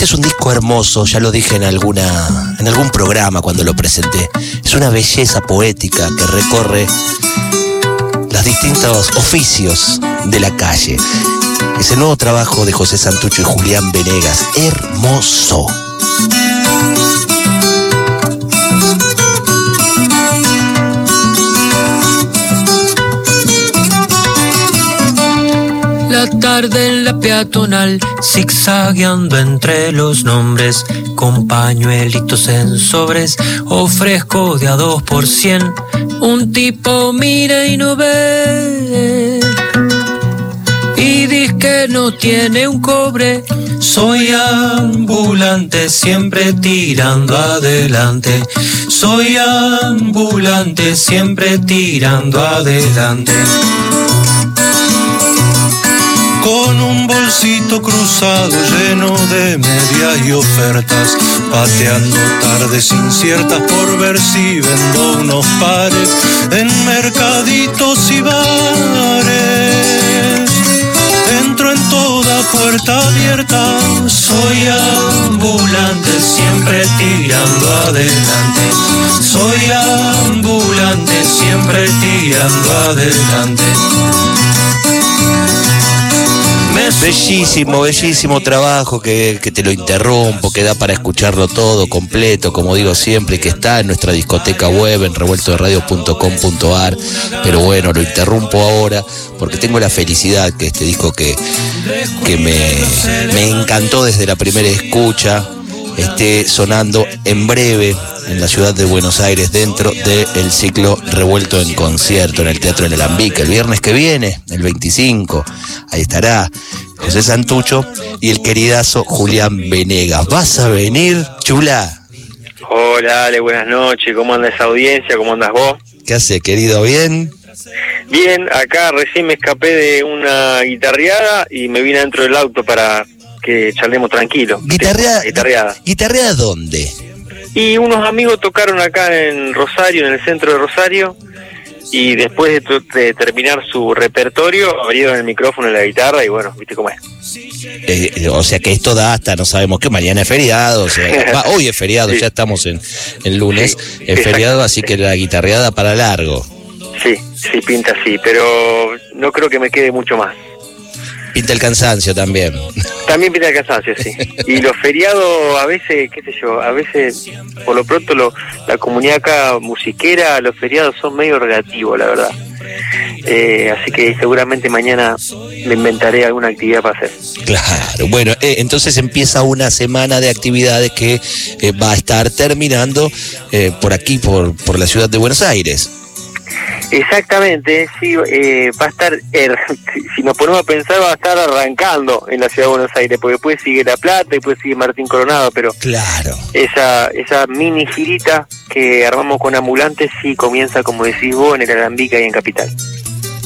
Este es un disco hermoso, ya lo dije en alguna en algún programa cuando lo presenté. Es una belleza poética que recorre los distintos oficios de la calle. Es el nuevo trabajo de José Santucho y Julián Venegas. Hermoso. Tarde en la peatonal, zigzagueando entre los nombres, con pañuelitos en sobres, ofrezco de a dos por cien. Un tipo mira y no ve. Y dice que no tiene un cobre. Soy ambulante, siempre tirando adelante. Soy ambulante, siempre tirando adelante con un bolsito cruzado lleno de medias y ofertas, pateando tardes inciertas por ver si vendo unos pares en mercaditos y bares. Entro en toda puerta abierta, soy ambulante, siempre tirando adelante. Soy ambulante, siempre tirando adelante. Bellísimo, bellísimo trabajo que, que, te lo interrumpo, que da para escucharlo todo completo, como digo siempre, que está en nuestra discoteca web en revueltoderadio.com.ar. Pero bueno, lo interrumpo ahora porque tengo la felicidad que este disco que, que me, me encantó desde la primera escucha esté sonando en breve en la ciudad de Buenos Aires dentro del ciclo Revuelto en Concierto en el Teatro del Alambique el viernes que viene, el 25. Ahí estará José Santucho y el queridazo Julián Venegas. ¿Vas a venir, chula? Hola, Ale, buenas noches. ¿Cómo anda esa audiencia? ¿Cómo andas vos? ¿Qué hace, querido? ¿Bien? Bien, acá recién me escapé de una guitarreada y me vine dentro del auto para que charlemos tranquilo. ¿Guitarreada? Guitarreada. ¿Guitarreada dónde? Y unos amigos tocaron acá en Rosario, en el centro de Rosario, y después de, de terminar su repertorio, abrieron el micrófono y la guitarra, y bueno, viste cómo es. Eh, o sea que esto da hasta, no sabemos qué, mañana es feriado, o sea, va, hoy es feriado, Sí. ya estamos en, en lunes, Sí, es feriado, así que la guitarreada para largo. Sí, sí, pinta así, pero no creo que me quede mucho más. Pinta el cansancio también. También pinta el cansancio, sí. Y los feriados, a veces, qué sé yo, a veces, por lo pronto, lo, la comunidad acá musiquera, los feriados son medio relativos, la verdad. Eh, así que seguramente mañana me inventaré alguna actividad para hacer. Claro, bueno, eh, entonces empieza una semana de actividades que eh, va a estar terminando eh, por aquí, por, por la ciudad de Buenos Aires. Exactamente, sí, eh, va a estar, er- si nos ponemos a pensar, va a estar arrancando en la ciudad de Buenos Aires, porque después sigue La Plata, después sigue Martín Coronado, pero Claro. esa, esa mini girita que armamos con ambulantes sí comienza, como decís vos, en el Alambica y en Capital.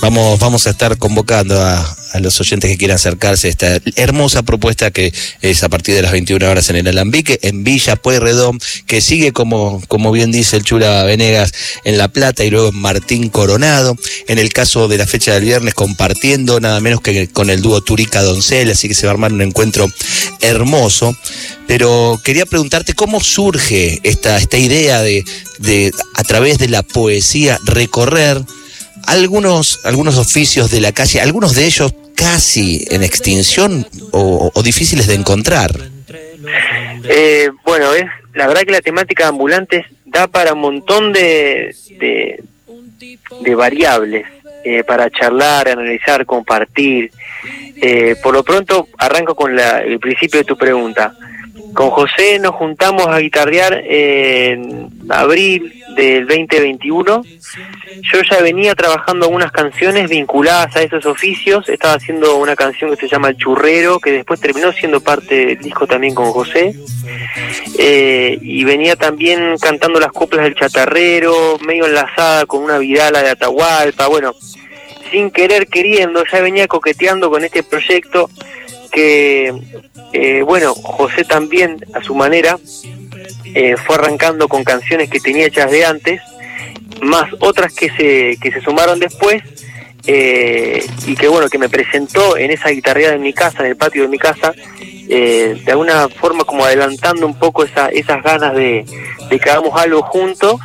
Vamos, vamos a estar convocando a, los oyentes que quieran acercarse a esta hermosa propuesta que es a partir de las 21 horas en el Alambique, en Villa Pueyrredón, que sigue como, como bien dice el Chula Venegas en La Plata y luego en Martín Coronado. En el caso de la fecha del viernes, compartiendo nada menos que con el dúo Turica Doncel, así que se va a armar un encuentro hermoso. Pero quería preguntarte cómo surge esta, esta idea de, de, a través de la poesía, recorrer algunos, algunos oficios de la calle, algunos de ellos casi en extinción o, o difíciles de encontrar. Eh, bueno, es la verdad que la temática de ambulantes da para un montón de, de, de variables eh, para charlar, analizar, compartir. Eh, por lo pronto, arranco con la, el principio de tu pregunta. Con José nos juntamos a guitarrear en abril del 2021. Yo ya venía trabajando algunas canciones vinculadas a esos oficios. Estaba haciendo una canción que se llama El Churrero, que después terminó siendo parte del disco también con José. Eh, y venía también cantando las coplas del chatarrero, medio enlazada con una vidala de Atahualpa. Bueno, sin querer queriendo, ya venía coqueteando con este proyecto que, eh, bueno, José también a su manera eh, fue arrancando con canciones que tenía hechas de antes, más otras que se, que se sumaron después, eh, y que bueno, que me presentó en esa guitarreada en mi casa, en el patio de mi casa, de alguna forma como adelantando un poco esa, esas ganas de, de que hagamos algo juntos,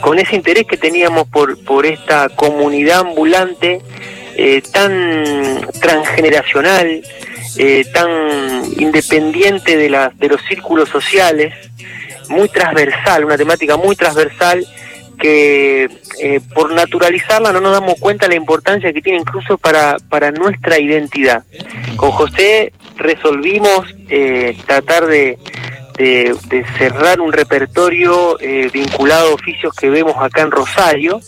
con ese interés que teníamos por, por esta comunidad ambulante eh, tan transgeneracional, eh, tan independiente de, la, de los círculos sociales, muy transversal, una temática muy transversal que eh, por naturalizarla no nos damos cuenta de la importancia que tiene incluso para, para nuestra identidad. Con José resolvimos tratar de, de, de, cerrar un repertorio vinculado a oficios que vemos acá en Rosario,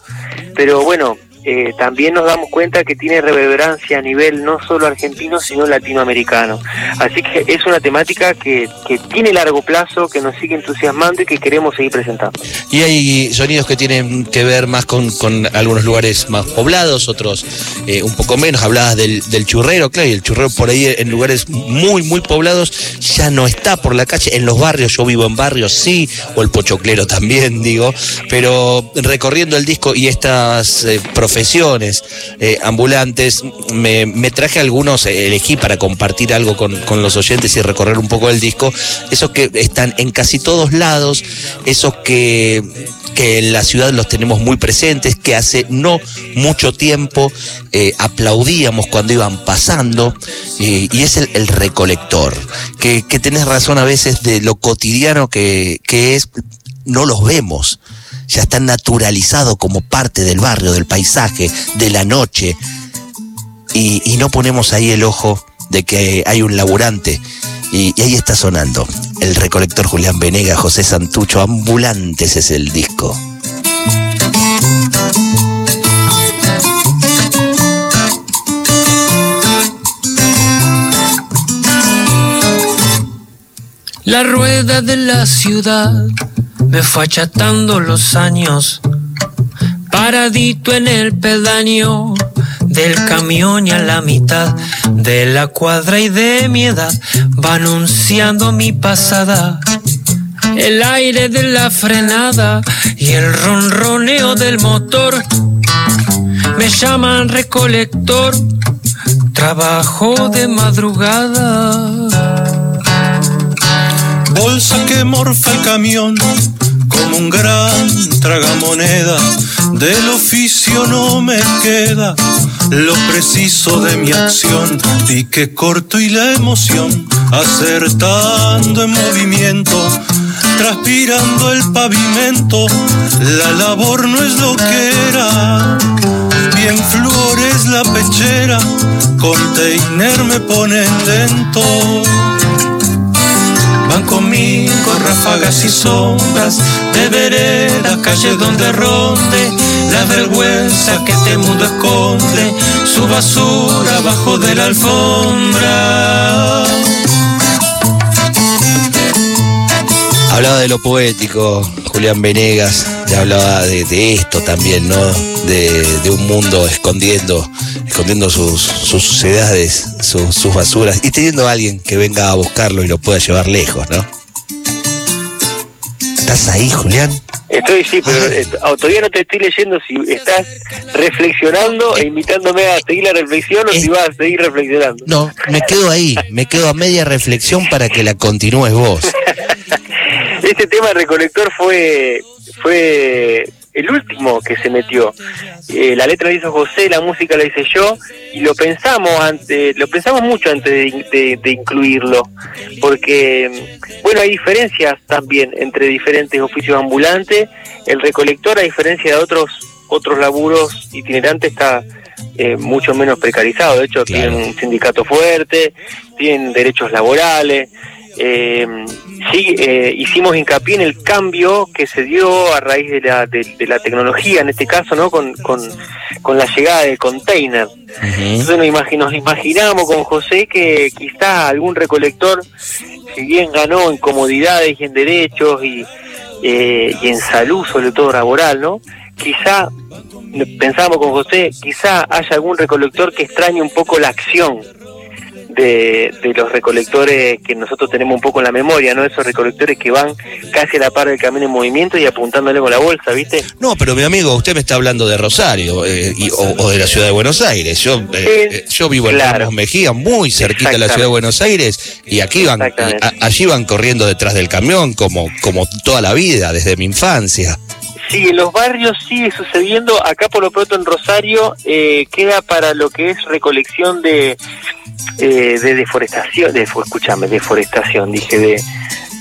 pero bueno, eh, también nos damos cuenta que tiene reverberancia a nivel no solo argentino, sino latinoamericano. Así que es una temática que, que tiene largo plazo, que nos sigue entusiasmando y que queremos seguir presentando. Y hay sonidos que tienen que ver más con, con algunos lugares más poblados, otros eh, un poco menos. Hablabas del, churrero, claro, y el churrero por ahí en lugares muy, muy poblados ya no está por la calle. En los barrios, yo vivo en barrios, sí, o el pochoclero también, digo, pero recorriendo el disco y estas eh, profesiones eh, ambulantes. Me, traje algunos, eh, elegí para compartir algo con, los oyentes y recorrer un poco el disco. Esos que están en casi todos lados, esos que, que en la ciudad los tenemos muy presentes, que hace no mucho tiempo eh, aplaudíamos cuando iban pasando, y es el, recolector, que, que tenés razón a veces de lo cotidiano que, que es, no los vemos ya está naturalizado como parte del barrio, del paisaje, de la noche. Y, no ponemos ahí el ojo de que hay un laburante. Y, ahí está sonando. El recolector Julián Venega, José Santucho, Ambulantes es el disco. La rueda de la ciudad me fue achatando los años, paradito en el pedaño del camión y a la mitad de la cuadra y de mi edad va anunciando mi pasada. El aire de la frenada y el ronroneo del motor me llaman recolector, trabajo de madrugada. Bolsa que morfa el camión un gran tragamoneda. Del oficio no me queda lo preciso de mi acción. Y que corto y la emoción, acertando en movimiento, transpirando el pavimento. La labor no es lo que era. Bien flores la pechera, container me pone lento Van conmigo ráfagas y sombras de vereda, calle donde ronde la vergüenza que este mundo esconde, su basura bajo de la alfombra. Hablaba de lo poético, Julián Venegas, ya hablaba de, esto también, ¿no? De, un mundo escondiendo, escondiendo sus, sus suciedades, sus, basuras, y teniendo a alguien que venga a buscarlo y lo pueda llevar lejos, ¿no? ¿Estás ahí, Julián? Estoy, sí, pero eh, todavía no te estoy leyendo si estás reflexionando e invitándome a seguir la reflexión o si vas a seguir reflexionando. No, me quedo ahí, me quedo a media reflexión para que la continúes vos. este tema de recolector fue, fue el último que se metió. Eh, la letra la hizo José, la música la hice yo y lo pensamos antes, lo pensamos mucho antes de, incluirlo, porque bueno hay diferencias también entre diferentes oficios ambulantes. El recolector a diferencia de otros otros laburos itinerantes está eh, mucho menos precarizado. De hecho tiene un sindicato fuerte, tienen derechos laborales eh, sí eh, hicimos hincapié en el cambio que se dio a raíz de la, de, la tecnología, en este caso, ¿no? Con, con, con la llegada del container. Entonces nos, imaginamos, imaginamos con José que quizá algún recolector, si bien ganó en comodidades y en derechos y, eh, y en salud, sobre todo laboral, ¿no? Quizá, pensamos con José, quizá haya algún recolector que extrañe un poco la acción de, los recolectores que nosotros tenemos un poco en la memoria, ¿no? Esos recolectores que van casi a la par del camino en movimiento y apuntándole con la bolsa, ¿viste? No, pero mi amigo, usted me está hablando de Rosario eh, o, de la ciudad de Buenos Aires. Yo, eh, eh, yo vivo en Ramos Mejía, muy cerquita de la ciudad de Buenos Aires, y aquí van, allí van corriendo detrás del camión como, como toda la vida, desde mi infancia. Sí, en los barrios sigue sucediendo. Acá por lo pronto en Rosario queda para lo que es recolección de, eh, de deforestación, de, escúchame, deforestación, dije, de,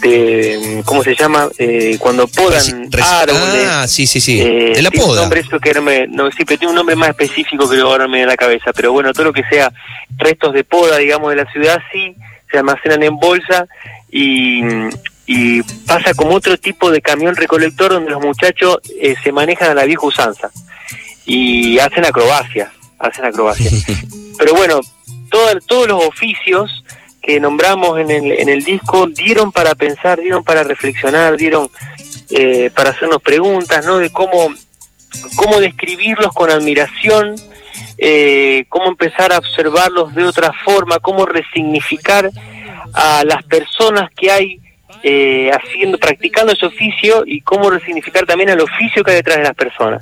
de ¿cómo se llama? Eh, cuando podan árboles. Ah, sí, sí, sí, eh, de la poda. Un nombre eso que no me, no, sí, pero tiene un nombre más específico que ahora me da la cabeza, pero bueno, todo lo que sea restos de poda, digamos, de la ciudad, sí, se almacenan en bolsa y, y pasa como otro tipo de camión recolector donde los muchachos eh, se manejan a la vieja usanza y hacen acrobacias, hacen acrobacias. pero bueno, todos los oficios que nombramos en el, en el disco dieron para pensar, dieron para reflexionar, dieron eh, para hacernos preguntas, ¿no? De cómo, cómo describirlos con admiración, eh, cómo empezar a observarlos de otra forma, cómo resignificar a las personas que hay eh, haciendo, practicando ese oficio y cómo resignificar también el oficio que hay detrás de las personas,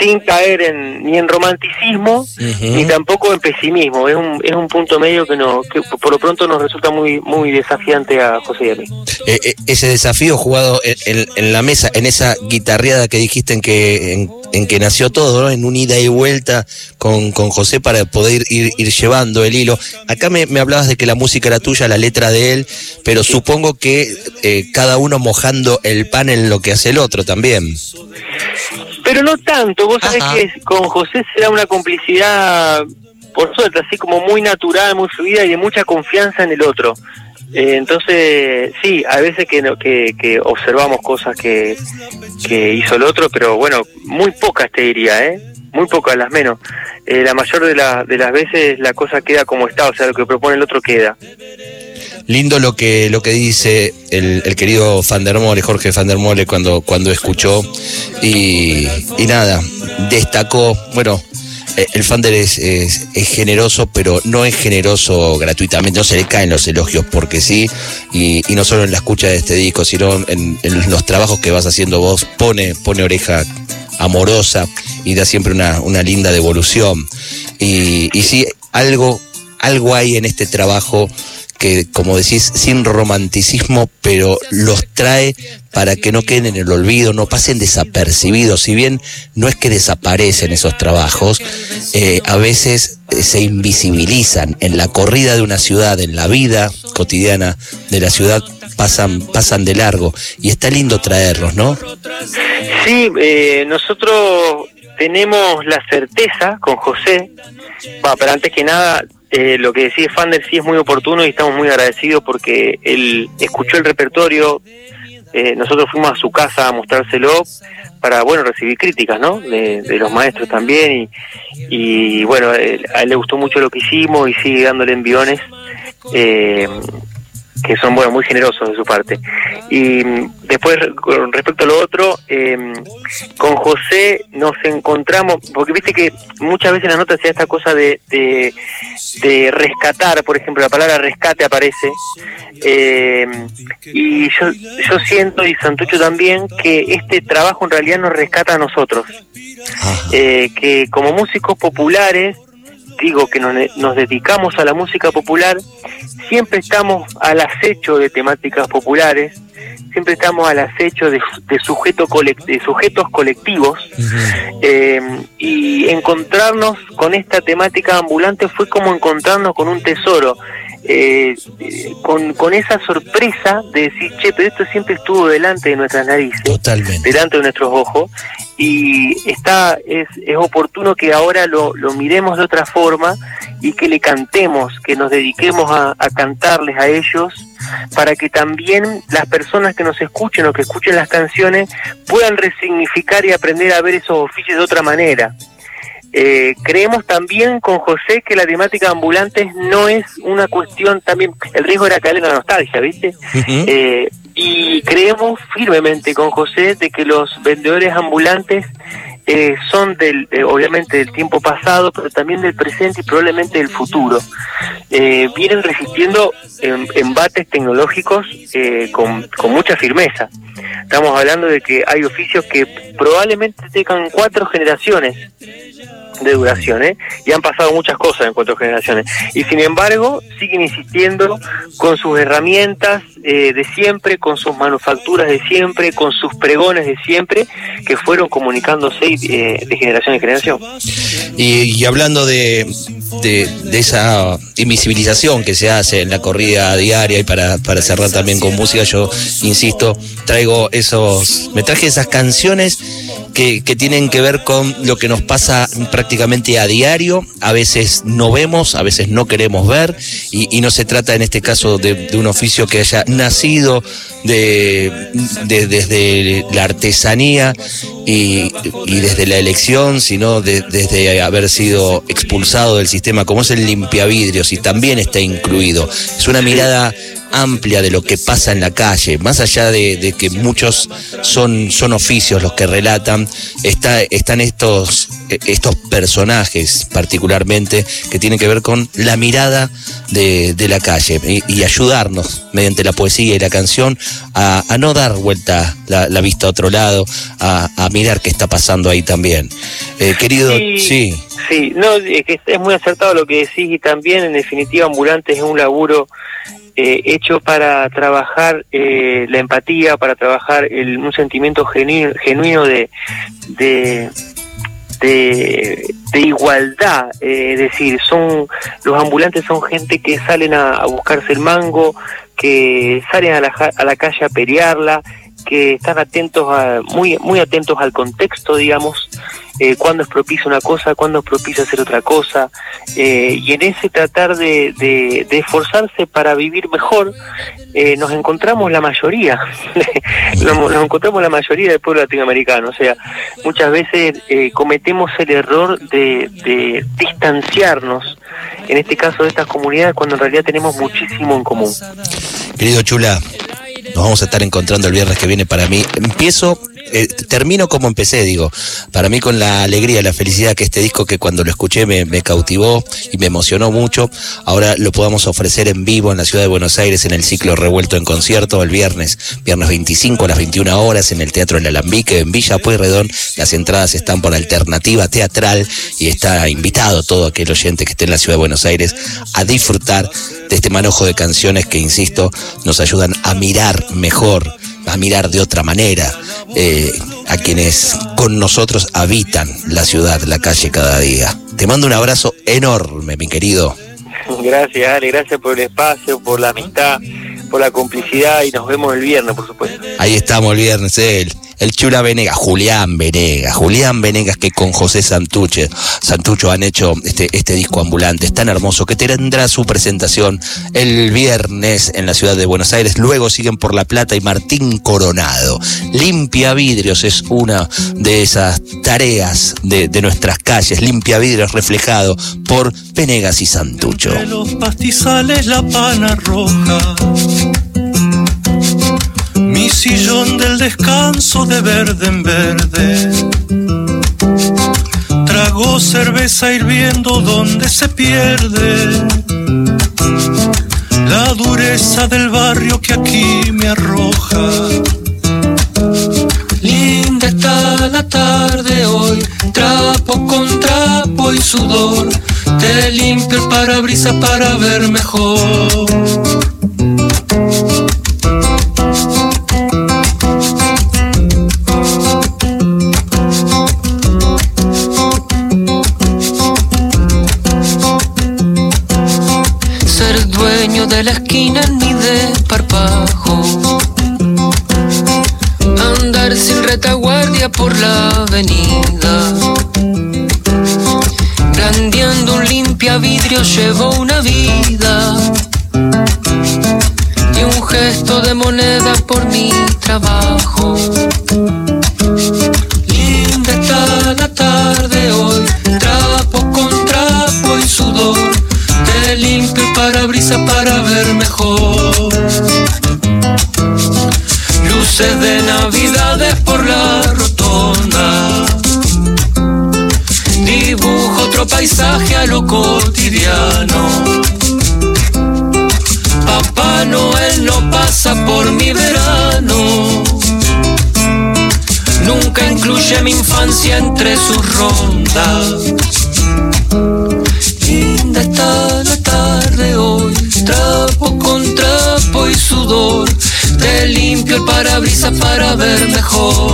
sin caer en, ni en romanticismo ni tampoco en pesimismo. Es un, es un punto medio que, no, que por lo pronto nos resulta muy, muy desafiante a José y a mí. Eh, eh, ese desafío jugado en, en, la mesa, en esa guitarreada que dijiste en que, en, que nació todo, en un ida y vuelta con, con José para poder ir, ir llevando el hilo. Acá me, me hablabas de que la música era tuya, la letra de él, pero supongo que eh, cada uno mojando el pan en lo que hace el otro también. Pero no tanto, vos sabés que con José será una complicidad, por suerte, así como muy natural, muy fluida y de mucha confianza en el otro. Eh, entonces, sí, a veces que, que, que observamos cosas que, que hizo el otro, pero bueno, muy pocas te diría, ¿eh? Muy pocas, las menos. Eh, la mayor de, la, de las veces la cosa queda como está, o sea, lo que propone el otro queda. Lindo lo que, lo que dice el, querido Fandermole, Jorge Fandermole, cuando, cuando escuchó. Y, nada, destacó, bueno, eh, el Fander es, es, generoso, pero no es generoso gratuitamente, no se le caen los elogios porque sí, y, no solo en la escucha de este disco, sino en, en, los trabajos que vas haciendo vos, pone, pone oreja amorosa y da siempre una, una linda devolución. Y, y sí, algo, algo hay en este trabajo que, como decís, sin romanticismo, pero los trae para que no queden en el olvido, no pasen desapercibidos. Si bien no es que desaparecen esos trabajos, eh, a veces eh, se invisibilizan en la corrida de una ciudad, en la vida cotidiana de la ciudad, pasan, pasan de largo. Y está lindo traerlos, ¿no? Sí, eh, nosotros tenemos la certeza con José, pero antes que nada eh, lo que decía Fander sí es muy oportuno y estamos muy agradecidos porque él escuchó el repertorio, eh, nosotros fuimos a su casa a mostrárselo para, bueno, recibir críticas, ¿no? De, los maestros también y, y bueno, a él le gustó mucho lo que hicimos y sigue dándole enviones. Que son bueno muy generosos de su parte. Y mm, después con respecto a lo otro eh, con José nos encontramos porque viste que muchas veces en la nota se esta cosa de, de, rescatar por ejemplo la palabra rescate aparece eh, y yo yo siento y Santucho también que este trabajo en realidad nos rescata a nosotros. Eh, que como músicos populares digo que nos, dedicamos a la música popular, siempre estamos al acecho de temáticas populares, siempre estamos al acecho de, de, sujeto de sujetos colectivos eh, y encontrarnos con esta temática ambulante fue como encontrarnos con un tesoro. Eh, con, con esa sorpresa de decir, che, pero esto siempre estuvo delante de nuestras narices, Totalmente. delante de nuestros ojos, y está es, es oportuno que ahora lo, lo miremos de otra forma y que le cantemos, que nos dediquemos a, a cantarles a ellos para que también las personas que nos escuchen o que escuchen las canciones puedan resignificar y aprender a ver esos oficios de otra manera. Eh, creemos también con José que la temática de ambulantes no es una cuestión también, el riesgo era caer en la nostalgia, ¿viste? Ujú. Eh, y creemos firmemente con José de que los vendedores ambulantes eh, son del, eh, obviamente del tiempo pasado, pero también del presente y probablemente del futuro. Eh, vienen resistiendo em- embates tecnológicos eh, con, con mucha firmeza. Estamos hablando de que hay oficios que probablemente tengan cuatro generaciones de duración, ¿eh? Y han pasado muchas cosas en cuatro generaciones. Y sin embargo, siguen insistiendo con sus herramientas eh, de siempre, con sus manufacturas de siempre, con sus pregones de siempre, que fueron comunicándose eh, de generación en generación. Y, hablando de, de, de esa invisibilización que se hace en la corrida diaria y para, para cerrar también con música, yo insisto, traigo esos, me traje esas canciones que, tienen que ver con lo que nos pasa prácticamente a diario, a veces no vemos, a veces no queremos ver, y, no se trata en este caso de, un oficio que haya nacido de, de- desde la artesanía y, desde la elección, sino de- desde haber sido expulsado del sistema, como es el limpiavidrios, y también está incluido. Es una mirada amplia de lo que pasa en la calle, más allá de, de que muchos son, son oficios los que relatan, está, están estos, eh, estos personajes particularmente que tienen que ver con la mirada de, de la calle y, y ayudarnos mediante la poesía y la canción a, a no dar vuelta la, la vista a otro lado, a, a mirar qué está pasando ahí también. Eh, querido, sí. Sí, no, es que es muy acertado lo que decís y también en definitiva Ambulantes es un laburo eh, hecho para trabajar eh, la empatía, para trabajar el, un sentimiento genuino, genuino de, de, de, igualdad, eh, es decir, son los ambulantes son gente que salen a, buscarse el mango, que salen a la, a la calle a pelearla, que están atentos a, muy muy atentos al contexto, digamos, eh, cuándo es propicio una cosa, cuándo es propicio hacer otra cosa, eh, y en ese tratar de, esforzarse para vivir mejor, eh, nos encontramos la mayoría, nos, nos encontramos la mayoría del pueblo latinoamericano, o sea, muchas veces eh, cometemos el error de, de distanciarnos, en este caso de estas comunidades, cuando en realidad tenemos muchísimo en común. Querido Chula, nos vamos a estar encontrando el viernes que viene para mí. Empiezo, eh, termino como empecé, digo, para mí con la alegría, la felicidad que este disco que cuando lo escuché me, cautivó y me emocionó mucho, ahora lo podamos ofrecer en vivo en la ciudad de Buenos Aires en el ciclo Revuelto en Concierto el viernes, viernes 25 a las 21 horas en el Teatro El Alambique en Villa Pueyrredón. Las entradas están por alternativa teatral y está invitado todo aquel oyente que esté en la ciudad de Buenos Aires a disfrutar de este manojo de canciones que, insisto, nos ayudan a mirar mejor, a mirar de otra manera eh, a quienes con nosotros habitan la ciudad, la calle cada día. Te mando un abrazo enorme, mi querido. Gracias, Ale, gracias por el espacio, por la amistad, por la complicidad y nos vemos el viernes, por supuesto. Ahí estamos el viernes, él. El Chula Venegas, Julián Venegas, Julián Venegas que con José Santuche, Santucho han hecho este, este disco ambulante, es tan hermoso que tendrá su presentación el viernes en la ciudad de Buenos Aires, luego siguen por La Plata y Martín Coronado. Limpia Vidrios es una de esas tareas de, de nuestras calles, Limpia Vidrios reflejado por Venegas y Santucho. De los pastizales la pana roja. Mi sillón del descanso de verde en verde. Trago cerveza hirviendo donde se pierde la dureza del barrio que aquí me arroja. Linda está la tarde hoy, trapo con trapo y sudor. Te limpio el parabrisas para ver mejor. Gesto de moneda por mi trabajo. Linda está la tarde hoy, trapo con trapo y sudor. Te limpio el parabrisas para ver mejor. Luces de navidades por la rotonda. Dibujo otro paisaje a lo cotidiano. No pasa por mi verano. Nunca incluye mi infancia entre sus rondas. Linda está la tarde hoy, trapo con trapo y sudor. Te limpio el parabrisas para ver mejor.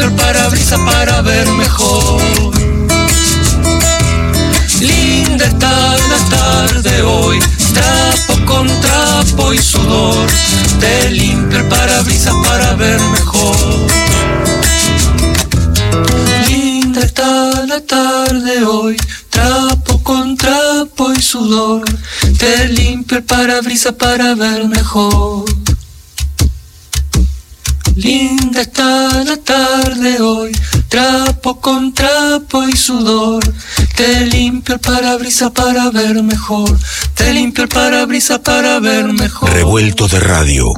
Limpio el parabrisas para ver mejor. Linda está la tarde hoy, trapo con trapo y sudor. Te limpio el parabrisas para ver mejor. Linda está la tarde hoy, trapo con trapo y sudor. Te limpio el parabrisas para ver mejor. Linda está la tarde hoy, trapo con trapo y sudor. Te limpio el parabrisas para ver mejor. Te limpio el parabrisas para ver mejor. Revuelto de radio.